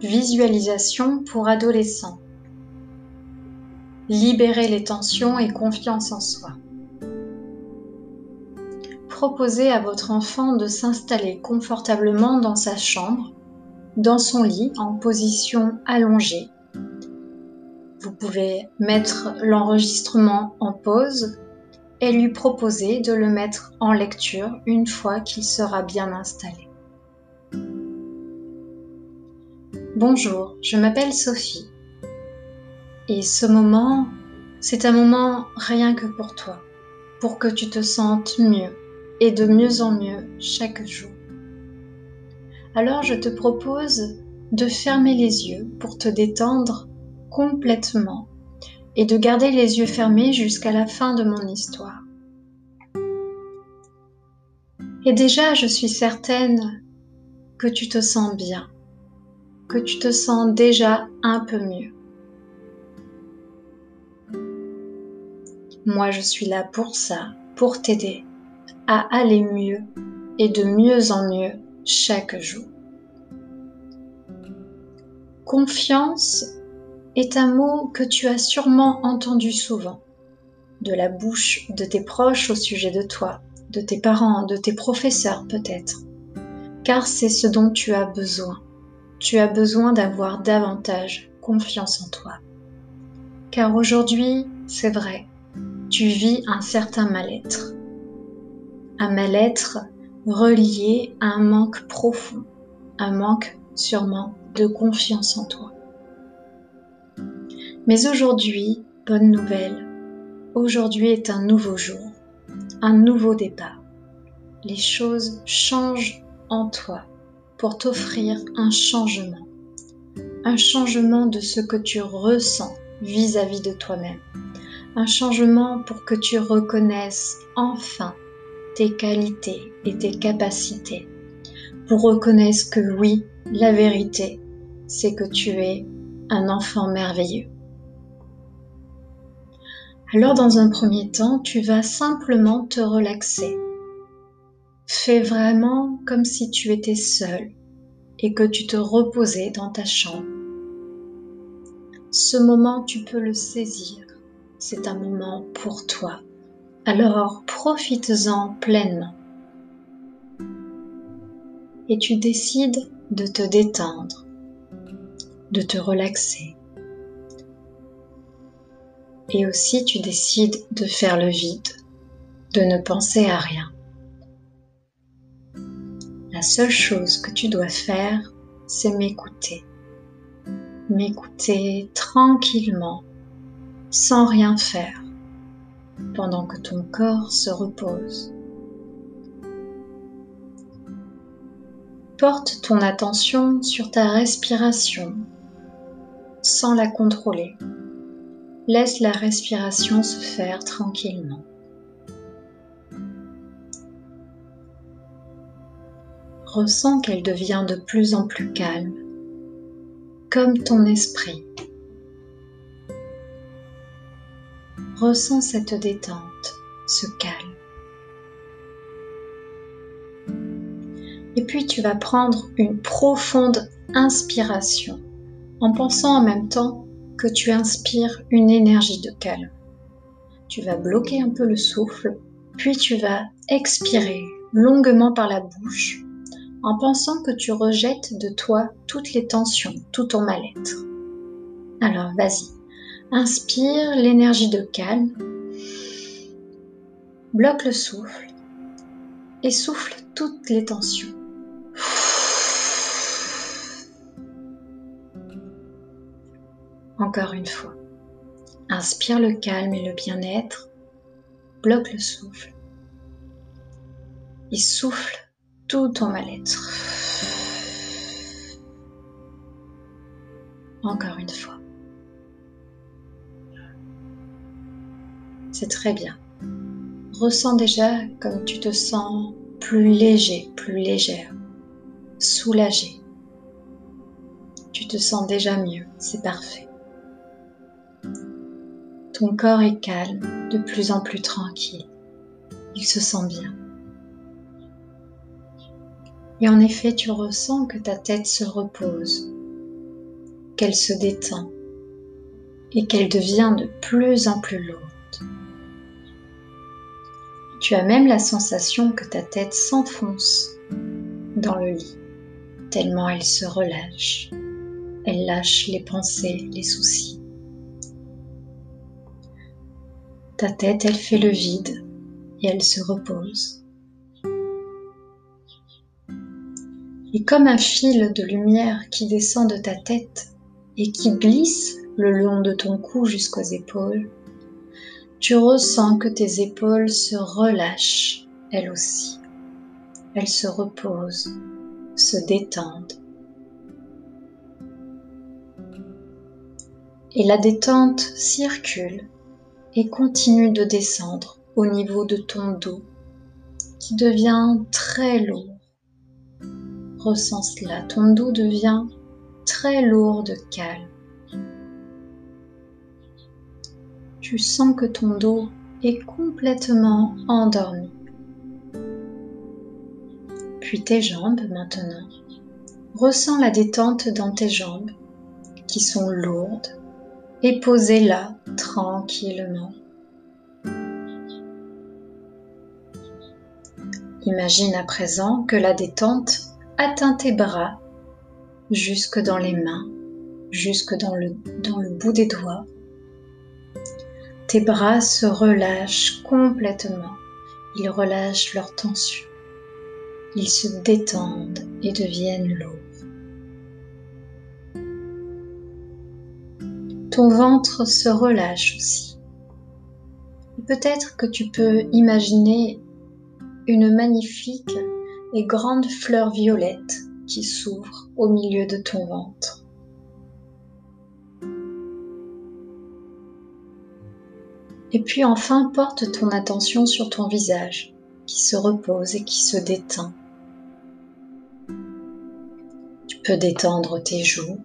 Visualisation pour adolescents. Libérer les tensions et confiance en soi. Proposez à votre enfant de s'installer confortablement dans sa chambre, dans son lit en position allongée. Vous pouvez mettre l'enregistrement en pause et lui proposer de le mettre en lecture une fois qu'il sera bien installé. Bonjour, je m'appelle Sophie. Et ce moment, c'est un moment rien que pour toi, pour que tu te sentes mieux et de mieux en mieux chaque jour. Alors je te propose de fermer les yeux pour te détendre complètement et de garder les yeux fermés jusqu'à la fin de mon histoire. Et déjà, je suis certaine que tu te sens bien que tu te sens déjà un peu mieux. Moi, je suis là pour ça, pour t'aider à aller mieux et de mieux en mieux chaque jour. Confiance est un mot que tu as sûrement entendu souvent, de la bouche de tes proches au sujet de toi, de tes parents, de tes professeurs peut-être, car c'est ce dont tu as besoin tu as besoin d'avoir davantage confiance en toi. Car aujourd'hui, c'est vrai, tu vis un certain mal-être. Un mal-être relié à un manque profond, un manque sûrement de confiance en toi. Mais aujourd'hui, bonne nouvelle, aujourd'hui est un nouveau jour, un nouveau départ. Les choses changent en toi pour t'offrir un changement. Un changement de ce que tu ressens vis-à-vis de toi-même. Un changement pour que tu reconnaisses enfin tes qualités et tes capacités. Pour reconnaître que oui, la vérité, c'est que tu es un enfant merveilleux. Alors dans un premier temps, tu vas simplement te relaxer Fais vraiment comme si tu étais seul et que tu te reposais dans ta chambre. Ce moment, tu peux le saisir. C'est un moment pour toi. Alors profites-en pleinement. Et tu décides de te détendre, de te relaxer. Et aussi tu décides de faire le vide, de ne penser à rien. La seule chose que tu dois faire, c'est m'écouter. M'écouter tranquillement, sans rien faire, pendant que ton corps se repose. Porte ton attention sur ta respiration sans la contrôler. Laisse la respiration se faire tranquillement. Ressens qu'elle devient de plus en plus calme, comme ton esprit. Ressens cette détente, ce calme. Et puis tu vas prendre une profonde inspiration en pensant en même temps que tu inspires une énergie de calme. Tu vas bloquer un peu le souffle, puis tu vas expirer longuement par la bouche en pensant que tu rejettes de toi toutes les tensions, tout ton mal-être. Alors vas-y, inspire l'énergie de calme, bloque le souffle et souffle toutes les tensions. Encore une fois. Inspire le calme et le bien-être, bloque le souffle et souffle tout ton mal-être. Encore une fois. C'est très bien. Ressens déjà comme tu te sens plus léger, plus légère, soulagé. Tu te sens déjà mieux, c'est parfait. Ton corps est calme, de plus en plus tranquille. Il se sent bien. Et en effet, tu ressens que ta tête se repose, qu'elle se détend et qu'elle devient de plus en plus lourde. Tu as même la sensation que ta tête s'enfonce dans le lit, tellement elle se relâche. Elle lâche les pensées, les soucis. Ta tête, elle fait le vide et elle se repose. Et comme un fil de lumière qui descend de ta tête et qui glisse le long de ton cou jusqu'aux épaules, tu ressens que tes épaules se relâchent, elles aussi. Elles se reposent, se détendent. Et la détente circule et continue de descendre au niveau de ton dos qui devient très lourd. Ressens cela, ton dos devient très lourd de calme. tu sens que ton dos est complètement endormi. Puis tes jambes maintenant. Ressens la détente dans tes jambes qui sont lourdes et posées là tranquillement. Imagine à présent que la détente atteint tes bras jusque dans les mains, jusque dans le, dans le bout des doigts tes bras se relâchent complètement. Ils relâchent leur tension. Ils se détendent et deviennent lourds. Ton ventre se relâche aussi. Peut-être que tu peux imaginer une magnifique et grande fleur violette qui s'ouvre au milieu de ton ventre. Et puis enfin, porte ton attention sur ton visage qui se repose et qui se détend. Tu peux détendre tes joues,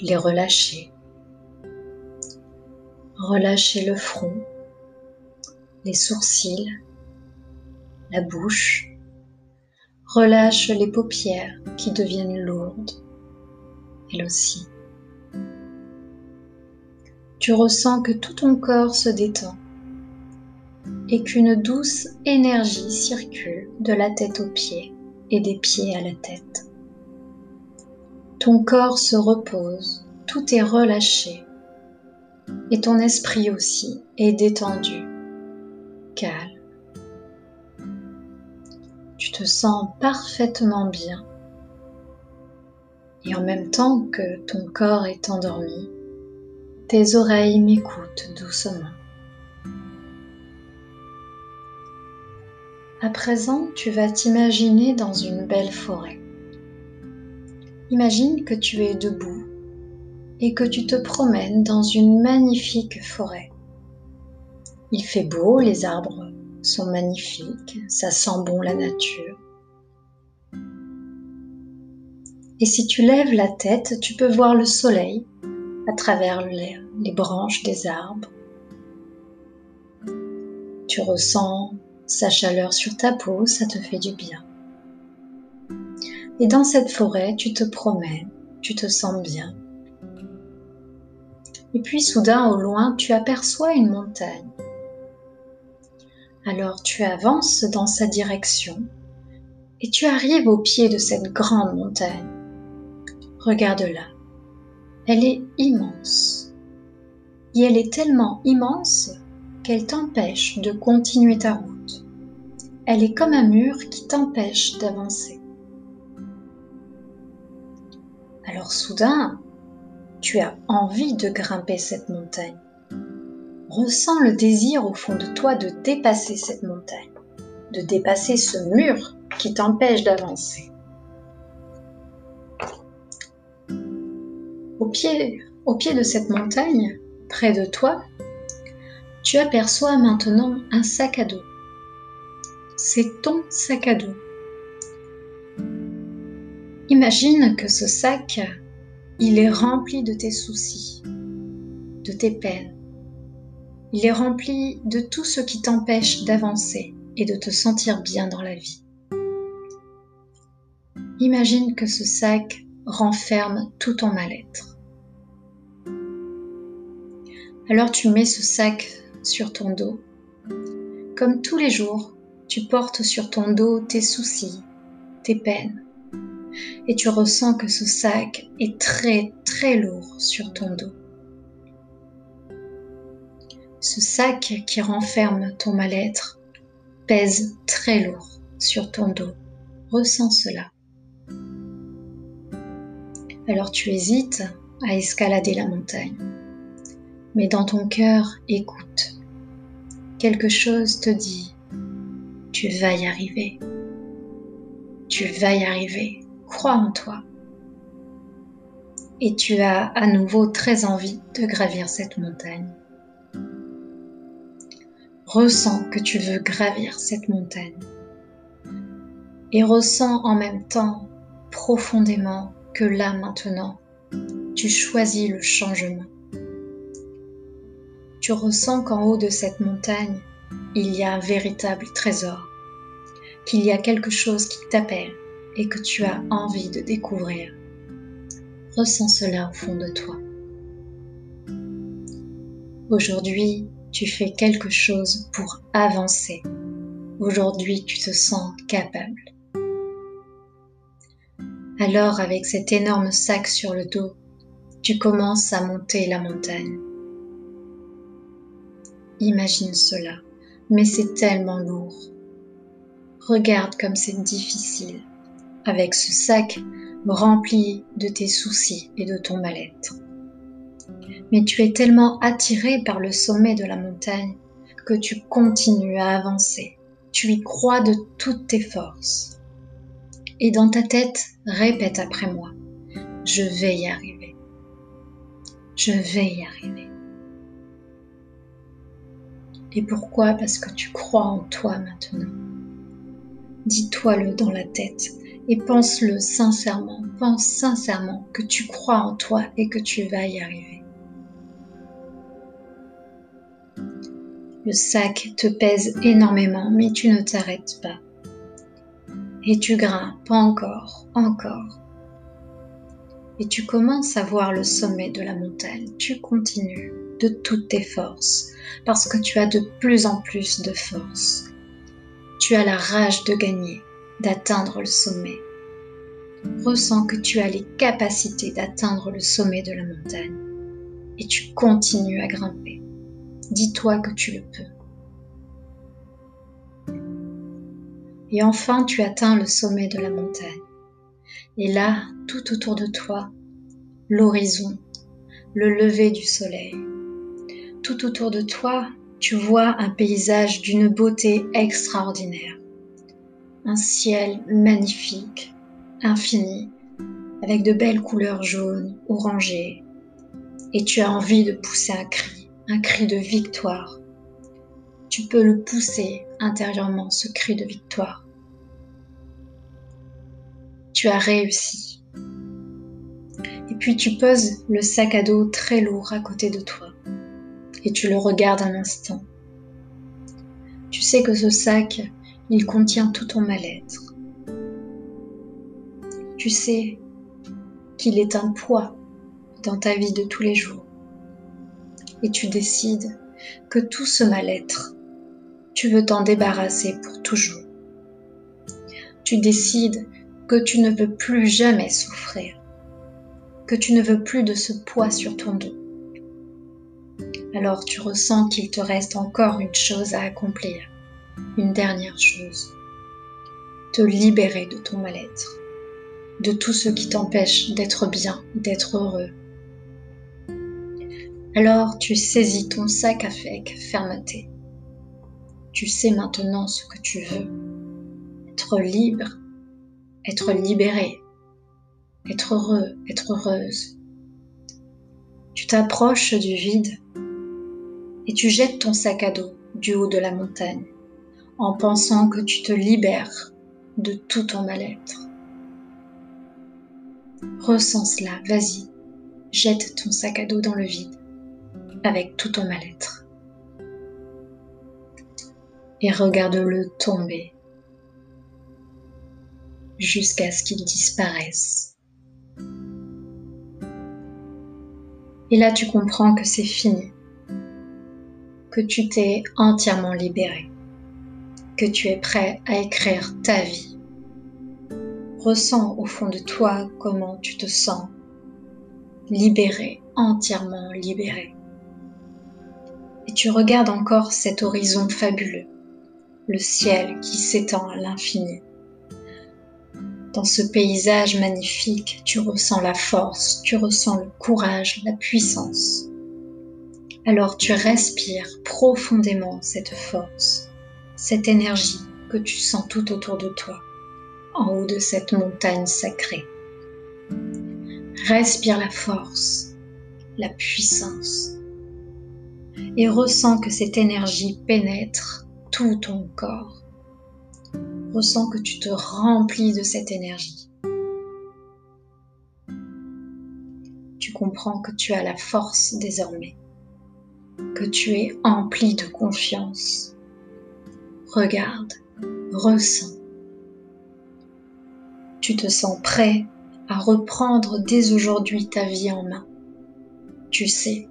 les relâcher, relâcher le front, les sourcils, la bouche, relâche les paupières qui deviennent lourdes, elles aussi tu ressens que tout ton corps se détend et qu'une douce énergie circule de la tête aux pieds et des pieds à la tête. Ton corps se repose, tout est relâché et ton esprit aussi est détendu, calme. Te sens parfaitement bien et en même temps que ton corps est endormi, tes oreilles m'écoutent doucement. À présent, tu vas t'imaginer dans une belle forêt. Imagine que tu es debout et que tu te promènes dans une magnifique forêt. Il fait beau, les arbres sont magnifiques, ça sent bon la nature. Et si tu lèves la tête, tu peux voir le soleil à travers les, branches des arbres. Tu ressens sa chaleur sur ta peau, ça te fait du bien. Et dans cette forêt, tu te promènes, tu te sens bien. Et puis soudain, au loin, tu aperçois une montagne. Alors tu avances dans sa direction et tu arrives au pied de cette grande montagne. Regarde-la. Elle est immense. Et elle est tellement immense qu'elle t'empêche de continuer ta route. Elle est comme un mur qui t'empêche d'avancer. Alors soudain, tu as envie de grimper cette montagne. Ressens le désir au fond de toi de dépasser cette montagne, de dépasser ce mur qui t'empêche d'avancer. Au pied, au pied de cette montagne, près de toi, tu aperçois maintenant un sac à dos. C'est ton sac à dos. Imagine que ce sac, il est rempli de tes soucis, de tes peines. Il est rempli de tout ce qui t'empêche d'avancer et de te sentir bien dans la vie. Imagine que ce sac renferme tout ton mal-être. Alors tu mets ce sac sur ton dos. Comme tous les jours, tu portes sur ton dos tes soucis, tes peines. Et tu ressens que ce sac est très très lourd sur ton dos. Ce sac qui renferme ton mal-être pèse très lourd sur ton dos. Ressens cela. Alors tu hésites à escalader la montagne. Mais dans ton cœur, écoute. Quelque chose te dit, tu vas y arriver. Tu vas y arriver. Crois en toi. Et tu as à nouveau très envie de gravir cette montagne. Ressens que tu veux gravir cette montagne. Et ressens en même temps profondément que là maintenant, tu choisis le changement. Tu ressens qu'en haut de cette montagne, il y a un véritable trésor, qu'il y a quelque chose qui t'appelle et que tu as envie de découvrir. Ressens cela au fond de toi. Aujourd'hui, tu fais quelque chose pour avancer. Aujourd'hui, tu te sens capable. Alors avec cet énorme sac sur le dos, tu commences à monter la montagne. Imagine cela, mais c'est tellement lourd. Regarde comme c'est difficile, avec ce sac rempli de tes soucis et de ton mal-être. Mais tu es tellement attiré par le sommet de la montagne que tu continues à avancer. Tu y crois de toutes tes forces. Et dans ta tête, répète après moi, je vais y arriver. Je vais y arriver. Et pourquoi? Parce que tu crois en toi maintenant. Dis-toi-le dans la tête et pense-le sincèrement. Pense sincèrement que tu crois en toi et que tu vas y arriver. Le sac te pèse énormément, mais tu ne t'arrêtes pas et tu grimpes encore, encore. Et tu commences à voir le sommet de la montagne. Tu continues de toutes tes forces parce que tu as de plus en plus de force. Tu as la rage de gagner, d'atteindre le sommet. Ressens que tu as les capacités d'atteindre le sommet de la montagne et tu continues à grimper. Dis-toi que tu le peux. Et enfin, tu atteins le sommet de la montagne. Et là, tout autour de toi, l'horizon, le lever du soleil. Tout autour de toi, tu vois un paysage d'une beauté extraordinaire. Un ciel magnifique, infini, avec de belles couleurs jaunes, orangées. Et tu as envie de pousser un cri, un cri de victoire, tu peux le pousser intérieurement, ce cri de victoire. Tu as réussi. Et puis tu poses le sac à dos très lourd à côté de toi et tu le regardes un instant. Tu sais que ce sac, il contient tout ton mal-être. Tu sais qu'il est un poids dans ta vie de tous les jours. Et tu décides que tout ce mal-être tu veux t'en débarrasser pour toujours. Tu décides que tu ne veux plus jamais souffrir, que tu ne veux plus de ce poids sur ton dos. Alors tu ressens qu'il te reste encore une chose à accomplir, une dernière chose. Te libérer de ton mal-être, de tout ce qui t'empêche d'être bien, d'être heureux. Alors tu saisis ton sac avec fermeté tu sais maintenant ce que tu veux. Être libre, être libéré, être heureux, être heureuse. Tu t'approches du vide et tu jettes ton sac à dos du haut de la montagne en pensant que tu te libères de tout ton mal-être. Ressens cela, vas-y, jette ton sac à dos dans le vide avec tout ton mal-être et regarde-le tomber jusqu'à ce qu'il disparaisse Et là, tu comprends que c'est fini, que tu t'es entièrement libéré, que tu es prêt à écrire ta vie. Ressens au fond de toi comment tu te sens libéré, entièrement libéré. Et tu regardes encore cet horizon fabuleux, le ciel qui s'étend à l'infini. Dans ce paysage magnifique, tu ressens la force, tu ressens le courage, la puissance. Alors tu respires profondément cette force, cette énergie que tu sens tout autour de toi, en haut de cette montagne sacrée. Respire la force, la puissance et ressens que cette énergie pénètre tout ton corps. Ressens que tu te remplis de cette énergie. Tu comprends que tu as la force désormais, que tu es empli de confiance. Regarde, ressens. Tu te sens prêt à reprendre dès aujourd'hui ta vie en main. Tu sais,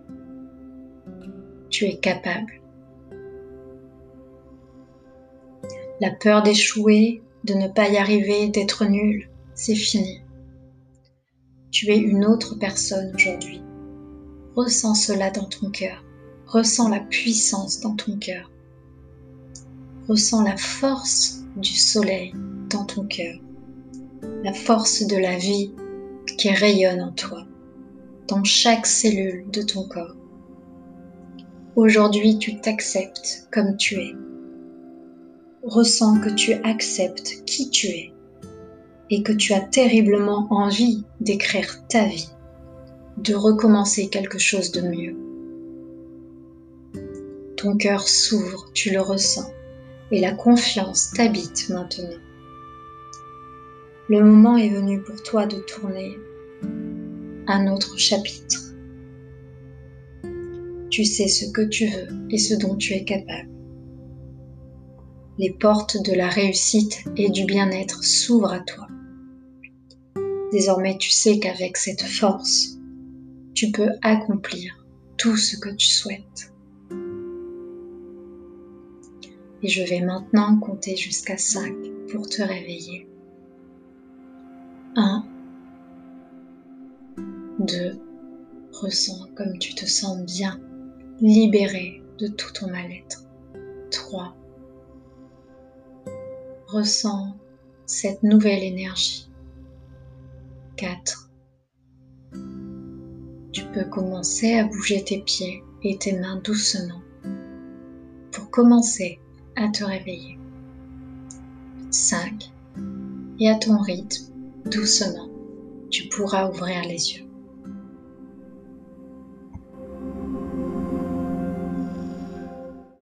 tu es capable. La peur d'échouer, de ne pas y arriver, d'être nul, c'est fini. Tu es une autre personne aujourd'hui. Ressens cela dans ton cœur. Ressens la puissance dans ton cœur. Ressens la force du soleil dans ton cœur. La force de la vie qui rayonne en toi, dans chaque cellule de ton corps. Aujourd'hui, tu t'acceptes comme tu es. Ressens que tu acceptes qui tu es et que tu as terriblement envie d'écrire ta vie, de recommencer quelque chose de mieux. Ton cœur s'ouvre, tu le ressens, et la confiance t'habite maintenant. Le moment est venu pour toi de tourner un autre chapitre tu sais ce que tu veux et ce dont tu es capable. Les portes de la réussite et du bien-être s'ouvrent à toi. Désormais, tu sais qu'avec cette force, tu peux accomplir tout ce que tu souhaites. Et je vais maintenant compter jusqu'à 5 pour te réveiller. 1, 2, ressens comme tu te sens bien libéré de tout ton mal-être. 3. Ressens cette nouvelle énergie. 4. Tu peux commencer à bouger tes pieds et tes mains doucement pour commencer à te réveiller. 5. Et à ton rythme, doucement, tu pourras ouvrir les yeux.